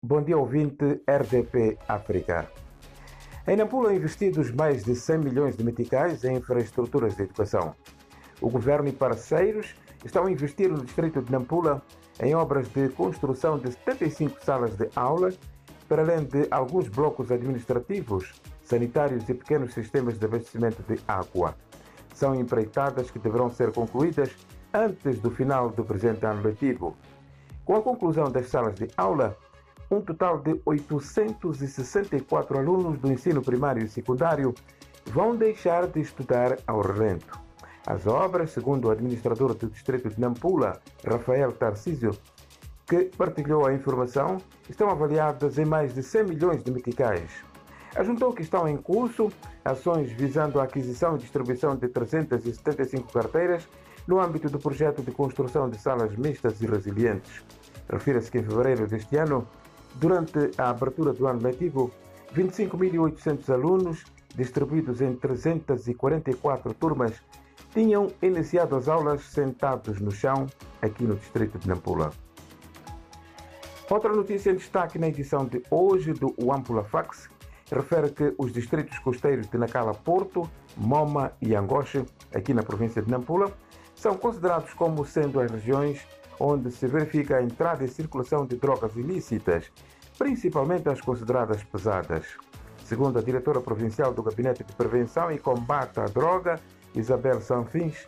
Bom dia, ouvinte RDP África. Em Nampula, investidos mais de 100 milhões de meticais em infraestruturas de educação. O governo e parceiros estão a investir no distrito de Nampula em obras de construção de 75 salas de aula, para além de alguns blocos administrativos, sanitários e pequenos sistemas de abastecimento de água. São empreitadas que deverão ser concluídas antes do final do presente ano letivo. Com a conclusão das salas de aula, um total de 864 alunos do ensino primário e secundário vão deixar de estudar ao relento. As obras, segundo o administrador do distrito de Nampula, Rafael Tarcísio, que partilhou a informação, estão avaliadas em mais de 100 milhões de meticais. Ajuntou que estão em curso ações visando a aquisição e distribuição de 375 carteiras no âmbito do projeto de construção de salas mistas e resilientes. Refira-se que em fevereiro deste ano Durante a abertura do ano letivo, 25.800 alunos, distribuídos em 344 turmas, tinham iniciado as aulas sentados no chão, aqui no distrito de Nampula. Outra notícia em destaque na edição de hoje do Wampula Fax refere que os distritos costeiros de Nacala Porto, Moma e Angoche, aqui na província de Nampula, são considerados como sendo as regiões onde se verifica a entrada e circulação de drogas ilícitas, principalmente as consideradas pesadas. Segundo a diretora provincial do Gabinete de Prevenção e Combate à Droga, Isabel Sanfins,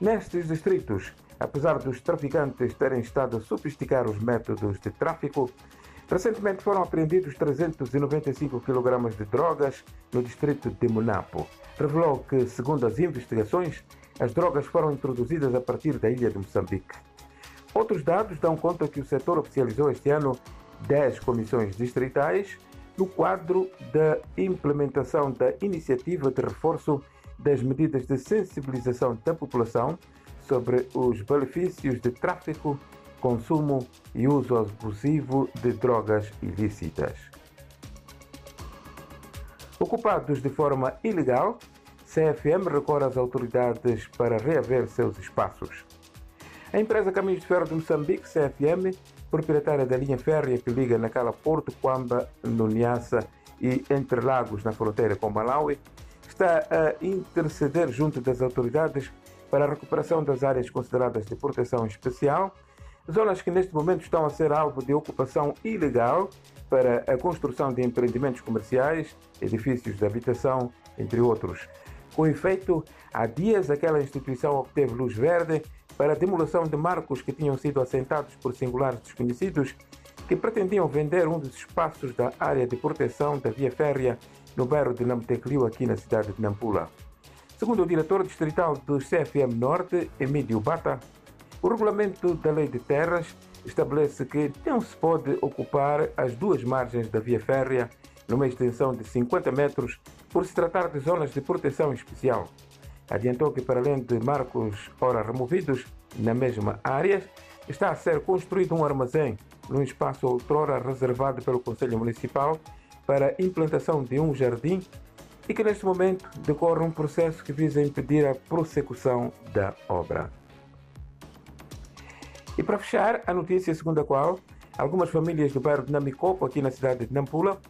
nestes distritos, apesar dos traficantes terem estado a sofisticar os métodos de tráfico, recentemente foram apreendidos 395 kg de drogas no distrito de Monapo. Revelou que, segundo as investigações, as drogas foram introduzidas a partir da ilha de Moçambique. Outros dados dão conta que o setor oficializou este ano 10 comissões distritais no quadro da implementação da iniciativa de reforço das medidas de sensibilização da população sobre os benefícios de tráfico, consumo e uso abusivo de drogas ilícitas. Ocupados de forma ilegal, CFM recorre às autoridades para reaver seus espaços. A empresa Caminhos de Ferro de Moçambique, CFM, proprietária da linha férrea que liga Nacala Porto, Quamba, no Niassa e Entre Lagos, na fronteira com Malawi, está a interceder junto das autoridades para a recuperação das áreas consideradas de proteção especial, zonas que neste momento estão a ser alvo de ocupação ilegal para a construção de empreendimentos comerciais, edifícios de habitação, entre outros. Com efeito, há dias aquela instituição obteve luz verde para a demolição de marcos que tinham sido assentados por singulares desconhecidos que pretendiam vender um dos espaços da área de proteção da via férrea no bairro de Namtecliu, aqui na cidade de Nampula. Segundo o diretor distrital do CFM Norte, Emílio Bata, o regulamento da Lei de Terras estabelece que não se pode ocupar as duas margens da via férrea numa extensão de 50 metros por se tratar de zonas de proteção especial. Adiantou que, para além de marcos ora removidos na mesma área, está a ser construído um armazém num espaço outrora reservado pelo Conselho Municipal para implantação de um jardim e que neste momento decorre um processo que visa impedir a prossecução da obra. E para fechar, a notícia segundo a qual algumas famílias do bairro de Namicopo, aqui na cidade de Nampula,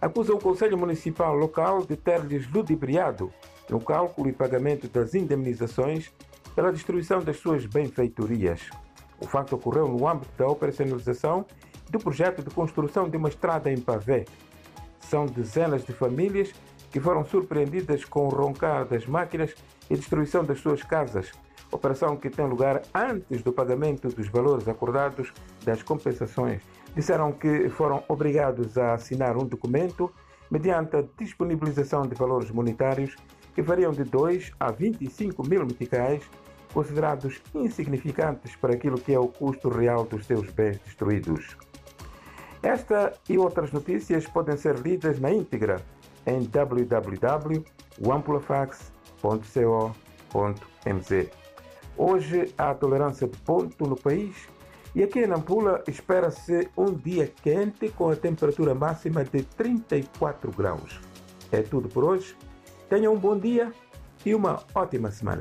acusam o Conselho Municipal local de ter-lhes ludibriado no cálculo e pagamento das indemnizações pela destruição das suas benfeitorias. O facto ocorreu no âmbito da operacionalização do projeto de construção de uma estrada em Pavé. São dezenas de famílias que foram surpreendidas com o roncar das máquinas e destruição das suas casas, operação que tem lugar antes do pagamento dos valores acordados das compensações. Disseram que foram obrigados a assinar um documento mediante a disponibilização de valores monetários que variam de 2 a 25 mil meticais, considerados insignificantes para aquilo que é o custo real dos seus bens destruídos. Esta e outras notícias podem ser lidas na íntegra em www.ampulafax.co.mz. Hoje há tolerância de ponto no país e aqui em Nampula espera-se um dia quente com a temperatura máxima de 34 graus. É tudo por hoje. Tenha um bom dia e uma ótima semana.